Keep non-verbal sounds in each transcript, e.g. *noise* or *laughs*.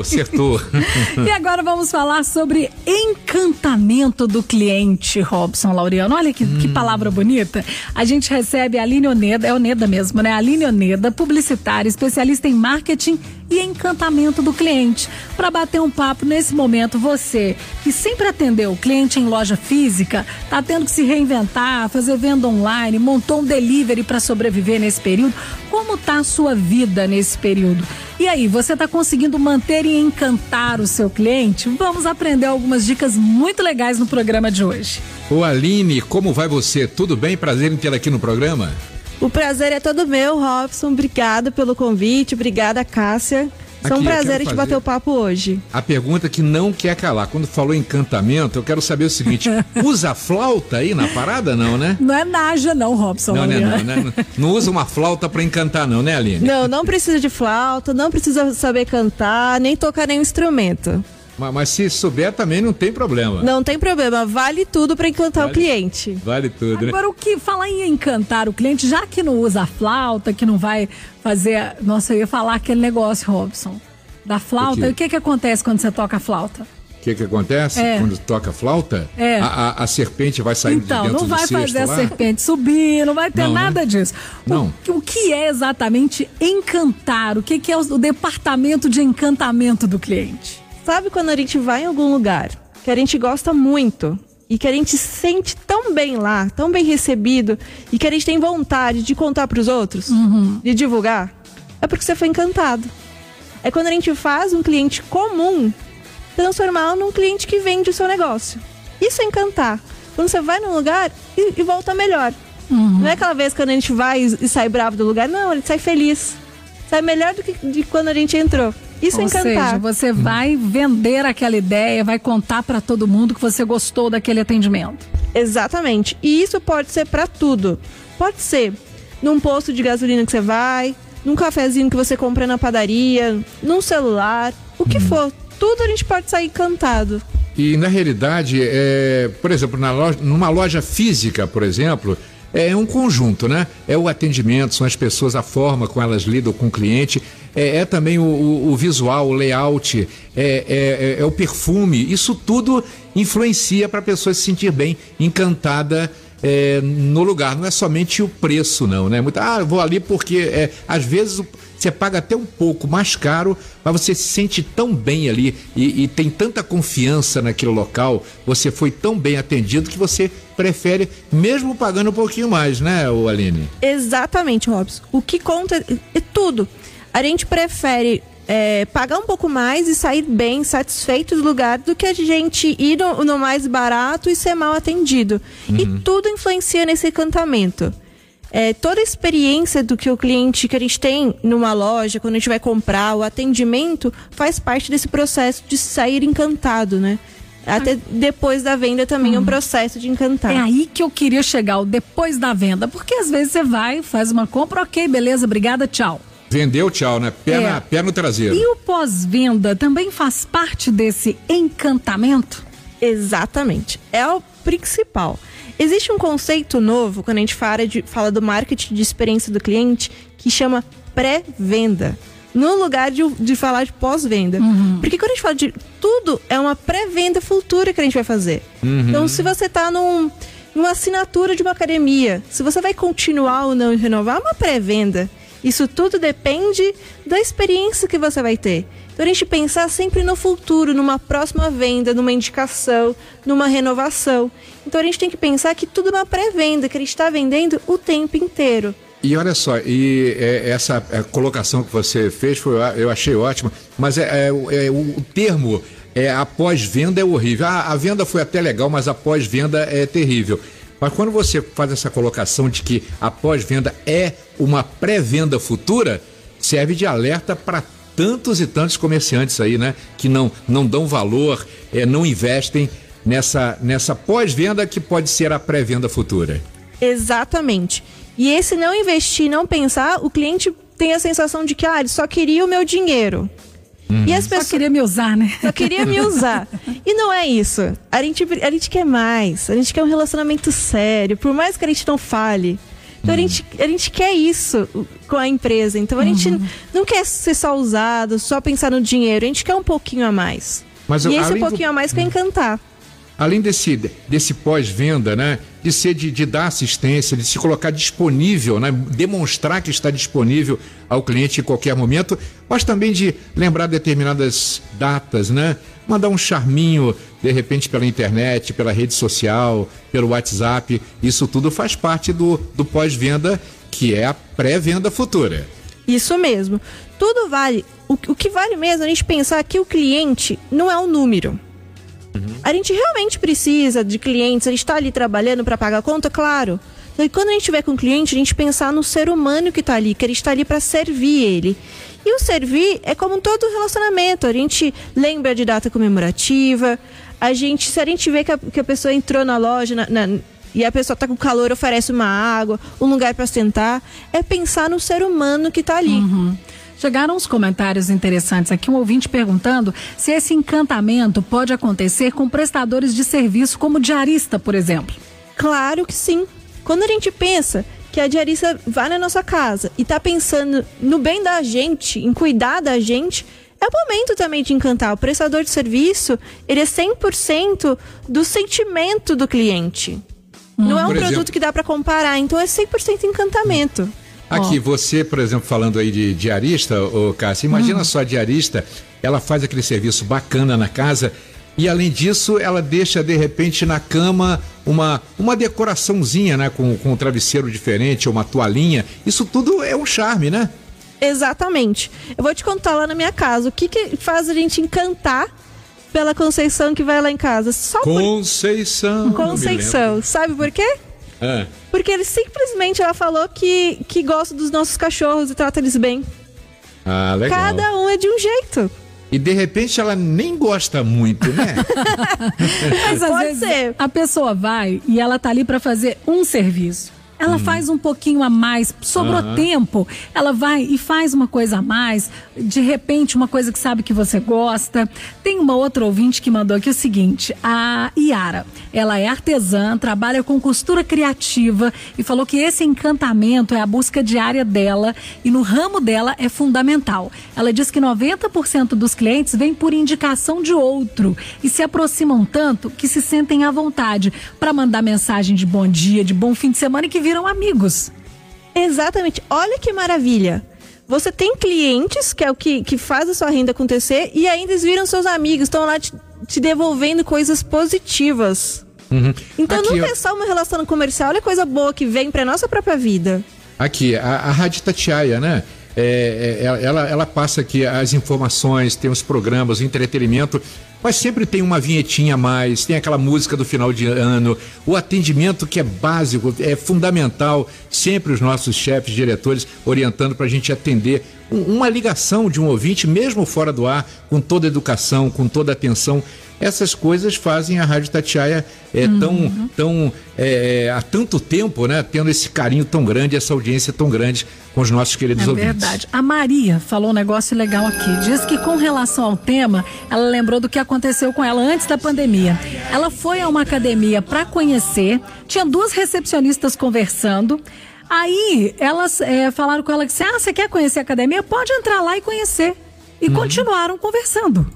Acertou, acertou. *laughs* e agora vamos falar sobre encantamento do cliente, Robson Laureano. Olha que, hum. que palavra bonita. A gente recebe a Aline Oneda, é Oneda mesmo, né? A Aline Oneda, publicitária, especialista em marketing e encantamento do cliente. Para bater um papo nesse momento, você que sempre atendeu o cliente em loja física, está tendo que se reinventar, fazer venda online, montou um delivery para sobreviver nesse período. Como está a sua vida nesse período? E aí, você está conseguindo manter e encantar o seu cliente? Vamos aprender algumas dicas muito legais no programa de hoje. Ô Aline, como vai você? Tudo bem? Prazer em tê-la aqui no programa. O prazer é todo meu, Robson. Obrigada pelo convite. Obrigada, Cássia. Foi um prazer gente bater o papo hoje. A pergunta que não quer calar. Quando falou encantamento, eu quero saber o seguinte: *laughs* usa flauta aí na parada, não, né? Não é naja, não, Robson. Não, não, não, né? não usa uma flauta para encantar, não, né, Aline? Não, não precisa de flauta, não precisa saber cantar, nem tocar nenhum instrumento. Mas, mas, se souber também não tem problema. Não tem problema, vale tudo para encantar vale, o cliente. Vale tudo. Né? Agora, né? o que falar em encantar o cliente, já que não usa a flauta, que não vai fazer. Nossa, eu ia falar aquele negócio, Robson. Da flauta. O, o que, que acontece quando você toca a flauta? O que, que acontece é. quando toca flauta? É. A, a, a, serpente vai sair então, de dentro não vai fazer lá? a serpente subir, não vai ter não, né? nada né? disso. Não. O, o, que é exatamente encantar? O que, que é o, o departamento de encantamento do cliente? Sabe quando a gente vai em algum lugar que a gente gosta muito e que a gente se sente tão bem lá, tão bem recebido e que a gente tem vontade de contar para os outros, uhum. de divulgar? É porque você foi encantado. É quando a gente faz um cliente comum transformá-lo num cliente que vende o seu negócio. Isso é encantar. Quando você vai num lugar e, e volta melhor. Uhum. Não é aquela vez quando a gente vai e, sai bravo do lugar, não, a gente sai feliz. Sai melhor do que de quando a gente entrou. Isso é Ou encantar. Seja, você vai vender aquela ideia, vai contar para todo mundo que você gostou daquele atendimento. Exatamente. E isso pode ser para tudo. Pode ser num posto de gasolina que você vai, num cafezinho que você compra na padaria, num celular, o que hum. for. Tudo a gente pode sair encantado. E na realidade, é, por exemplo, na loja, numa loja física, por exemplo, é um conjunto, né? É o atendimento, são as pessoas, a forma como elas lidam com o cliente, é, é também o, o, visual, o layout, é, é, é, é o perfume. Isso tudo influencia para a pessoa se sentir bem, encantada é, no lugar. Não é somente o preço, não, né? Muito, ah, vou ali porque é, às vezes você paga até um pouco mais caro, mas você se sente tão bem ali e, e tem tanta confiança naquele local, você foi tão bem atendido que você prefere, mesmo pagando um pouquinho mais, né, Aline? Exatamente, Robson. O que conta é tudo. A gente prefere é, pagar um pouco mais e sair bem, satisfeito do lugar, do que a gente ir no, no mais barato e ser mal atendido. Uhum. E tudo influencia nesse encantamento é, toda a experiência do que o cliente que a gente tem numa loja, quando a gente vai comprar, o atendimento, faz parte desse processo de sair encantado, né? Até depois da venda também hum. é um uhum. processo de encantar. É aí que eu queria chegar, o depois da venda. Porque às vezes você vai, faz uma compra, ok, beleza, obrigada, tchau. Vendeu, tchau, né? Pé, é. na, pé no traseiro. E o pós-venda também faz parte desse encantamento? Exatamente. É o principal. Existe um conceito novo quando a gente fala, de, fala do marketing de experiência do cliente que chama pré-venda. No lugar de, de falar de pós-venda. Uhum. Porque quando a gente fala de tudo, é uma pré-venda futura que a gente vai fazer. Uhum. Então, se você está num, numa assinatura de uma academia, se você vai continuar ou não renovar, é uma pré-venda. Isso tudo depende da experiência que você vai ter. Então a gente pensar sempre no futuro, numa próxima venda, numa indicação, numa renovação. Então a gente tem que pensar que tudo é uma pré-venda, que a gente está vendendo o tempo inteiro. E olha só, e é, essa é, colocação que você fez foi, eu achei ótima, mas é, é, é o termo é, após-venda é horrível. Ah, a venda foi até legal, mas após-venda é terrível. Mas quando você faz essa colocação de que a pós-venda é uma pré-venda futura, serve de alerta para tantos e tantos comerciantes aí, né? Que não, não dão valor, é, não investem nessa, nessa pós-venda que pode ser a pré-venda futura. Exatamente. E esse não investir, não pensar, o cliente tem a sensação de que ah, ele só queria o meu dinheiro. Uhum. E as pessoas... Só queria me usar, né? Só queria me usar. e não é isso. A gente, a gente quer mais. A gente quer um relacionamento sério. Por mais que a gente não fale, Então a, gente, a gente quer isso com a empresa. Então a gente não quer ser só usado, só pensar no dinheiro. A gente quer um pouquinho a mais. Mas, e esse do- pouquinho a mais quer encantar. Além desse, desse pós-venda, né? De ser de, de dar assistência, de se colocar disponível, né? Demonstrar que está disponível ao cliente em qualquer momento, mas também de lembrar determinadas datas, né? Mandar um charminho, de repente, pela internet, pela rede social, pelo WhatsApp. Isso tudo faz parte do, do pós-venda, que é a pré-venda futura. Isso mesmo. Tudo vale. O, o que vale mesmo é a gente pensar que o cliente não é um número. A gente realmente precisa de clientes, a gente está ali trabalhando para pagar a conta, claro. E quando a gente tiver com o cliente, a gente pensar no ser humano que está ali, que gente está ali para servir ele. E o servir é como todo relacionamento. A gente lembra de data comemorativa, a gente, se a gente vê que a, que a pessoa entrou na loja na- na- e a pessoa está com calor, oferece uma água, um lugar para sentar, é pensar no ser humano que está ali. Chegaram uns comentários interessantes aqui, um ouvinte perguntando se esse encantamento pode acontecer com prestadores de serviço como diarista, por exemplo. Claro que sim. Quando a gente pensa que a diarista vai na nossa casa e tá pensando no bem da gente, em cuidar da gente, é o momento também de encantar. O prestador de serviço, ele é 100% do sentimento do cliente. Não é um Por produto exemplo- que dá para comparar, então é 100% encantamento. Aqui, você, por exemplo, falando aí de diarista, ô Cássia, imagina só a diarista, ela faz aquele serviço bacana na casa e, além disso, ela deixa, de repente, na cama uma, uma decoraçãozinha, né? Com, com um travesseiro diferente, uma toalhinha. Isso tudo é um charme, né? Exatamente. Eu vou te contar lá na minha casa o que, que faz a gente encantar pela Conceição que vai lá em casa. Só por Conceição. me Conceição. Sabe por quê? Ah, Porque ele simplesmente ela falou que, que gosta dos nossos cachorros e trata eles bem. Ah, legal. Cada um é de um jeito. E de repente ela nem gosta muito, né? *laughs* Mas às Pode vezes ser. a pessoa vai e ela tá ali para fazer um serviço. Ela faz um pouquinho a mais, sobrou Aham. tempo, ela vai e faz uma coisa a mais, de repente uma coisa que sabe que você gosta. Tem uma outra ouvinte que mandou aqui o seguinte: a Iara, ela é artesã, trabalha com costura criativa e falou que esse encantamento é a busca diária dela e no ramo dela é fundamental. Ela diz que 90% dos clientes vêm por indicação de outro e se aproximam tanto que se sentem à vontade para mandar mensagem de bom dia, de bom fim de semana e que viram amigos. Exatamente. Olha que maravilha. Você tem clientes, que é o que, que faz a sua renda acontecer, e ainda eles viram seus amigos, estão lá te, te devolvendo coisas positivas. Então Aqui, não ó. é só uma relação comercial, olha coisa boa que vem pra nossa própria vida. Aqui, a, a Rádio Tatiaia, né? É, é, ela, ela passa aqui as informações, tem os programas, o entretenimento, mas sempre tem uma vinhetinha a mais, tem aquela música do final de ano, o atendimento que é básico, é fundamental, sempre os nossos chefes, diretores, orientando para a gente atender Um- uma ligação de um ouvinte, mesmo fora do ar, com toda educação, com toda atenção. Essas coisas fazem a Rádio Tatiaia é, tão, tão é, há tanto tempo, né? Tendo esse carinho tão grande, essa audiência tão grande com os nossos queridos É ouvintes. verdade. A Maria falou um negócio legal aqui. Diz que com relação ao tema, ela lembrou do que aconteceu com ela antes da pandemia. Ela foi a uma academia para conhecer, tinha duas recepcionistas conversando. Aí elas eh, falaram com ela que ah, você quer conhecer a academia? Pode entrar lá e conhecer. E continuaram conversando.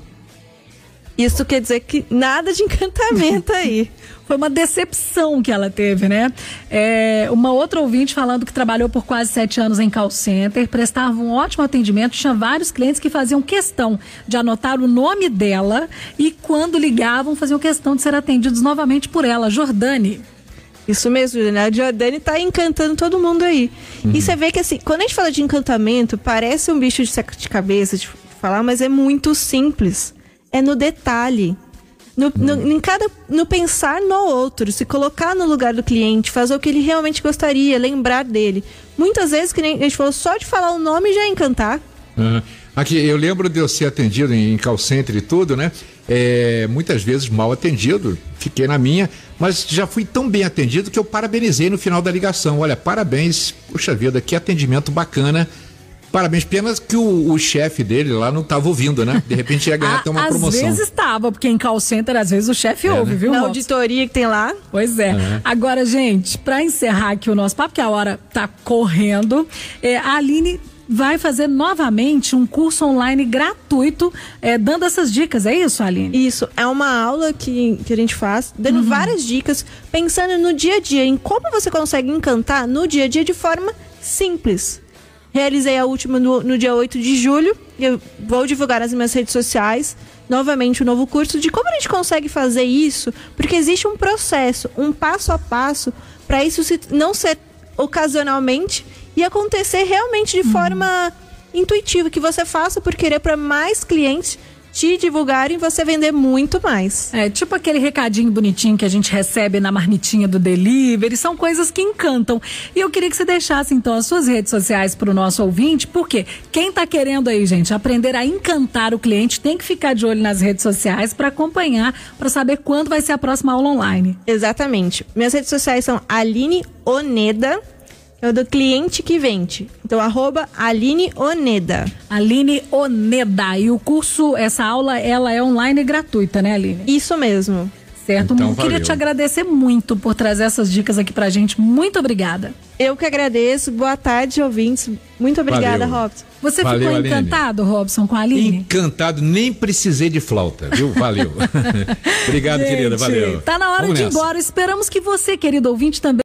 Isso quer dizer que nada de encantamento *laughs* aí. Foi uma decepção que ela teve, né? É, uma outra ouvinte falando que trabalhou por quase sete anos em call center, prestava um ótimo atendimento, tinha vários clientes que faziam questão de anotar o nome dela e quando ligavam faziam questão de ser atendidos novamente por ela, Jordane. Isso mesmo, Juliana. A Jordane tá encantando todo mundo aí. E você vê que assim, quando a gente fala de encantamento, parece um bicho de sete cabeças de falar, mas é muito simples. É no detalhe. No, no- em cada, no pensar no outro, se colocar no lugar do cliente, fazer o que ele realmente gostaria, lembrar dele. Muitas vezes, que nem a gente falou, só de falar o nome já é encantar. Aham. Aqui, eu lembro de eu ser atendido em call center e tudo, né? É, muitas vezes mal atendido, fiquei na minha, mas já fui tão bem atendido que eu parabenizei no final da ligação. Olha, parabéns, puxa vida, que atendimento bacana. Parabéns, pena que o, o chefe dele lá não estava ouvindo, né? De repente ia ganhar *laughs* até uma às promoção. Às vezes estava, porque em call center, às vezes o chefe É, ouve, né? viu? Na auditoria que tem lá. Pois é. Agora, gente, para encerrar aqui o nosso papo, que a hora tá correndo, é, a Aline vai fazer novamente um curso online gratuito, é, dando essas dicas, é isso, Aline? Isso, é uma aula que, que a gente faz, dando várias dicas, pensando no dia a dia, em como você consegue encantar no dia a dia de forma simples. Realizei a última no, no dia 8 de julho, eu vou divulgar nas minhas redes sociais novamente o novo curso de como a gente consegue fazer isso, porque existe um processo, um passo a passo, para isso se, não ser ocasionalmente e acontecer realmente de forma intuitiva, que você faça por querer para mais clientes te divulgarem e você vender muito mais. É tipo aquele recadinho bonitinho que a gente recebe na marmitinha do delivery, são coisas que encantam. E eu queria que você deixasse então as suas redes sociais para o nosso ouvinte, porque quem tá querendo aí, gente, aprender a encantar o cliente, tem que ficar de olho nas redes sociais para acompanhar, para saber quando vai ser a próxima aula online. Exatamente. Minhas redes sociais são Aline Oneda, é o do cliente que vende. Então, arroba Aline Oneda. Aline Oneda. E o curso, essa aula, ela é online e gratuita, né, Aline? Isso mesmo. Certo? Então, Queria valeu. te agradecer muito por trazer essas dicas aqui pra gente. Muito obrigada. Eu que agradeço. Boa tarde, ouvintes. Muito obrigada, Valeu. Robson. Você Valeu, ficou Aline. encantado, Robson, com a Aline? Encantado, nem precisei de flauta, viu? Valeu. *laughs* Obrigado, Gente, querida, valeu. Tá na hora Vamos de ir nessa. embora. Esperamos que você, querido ouvinte, também.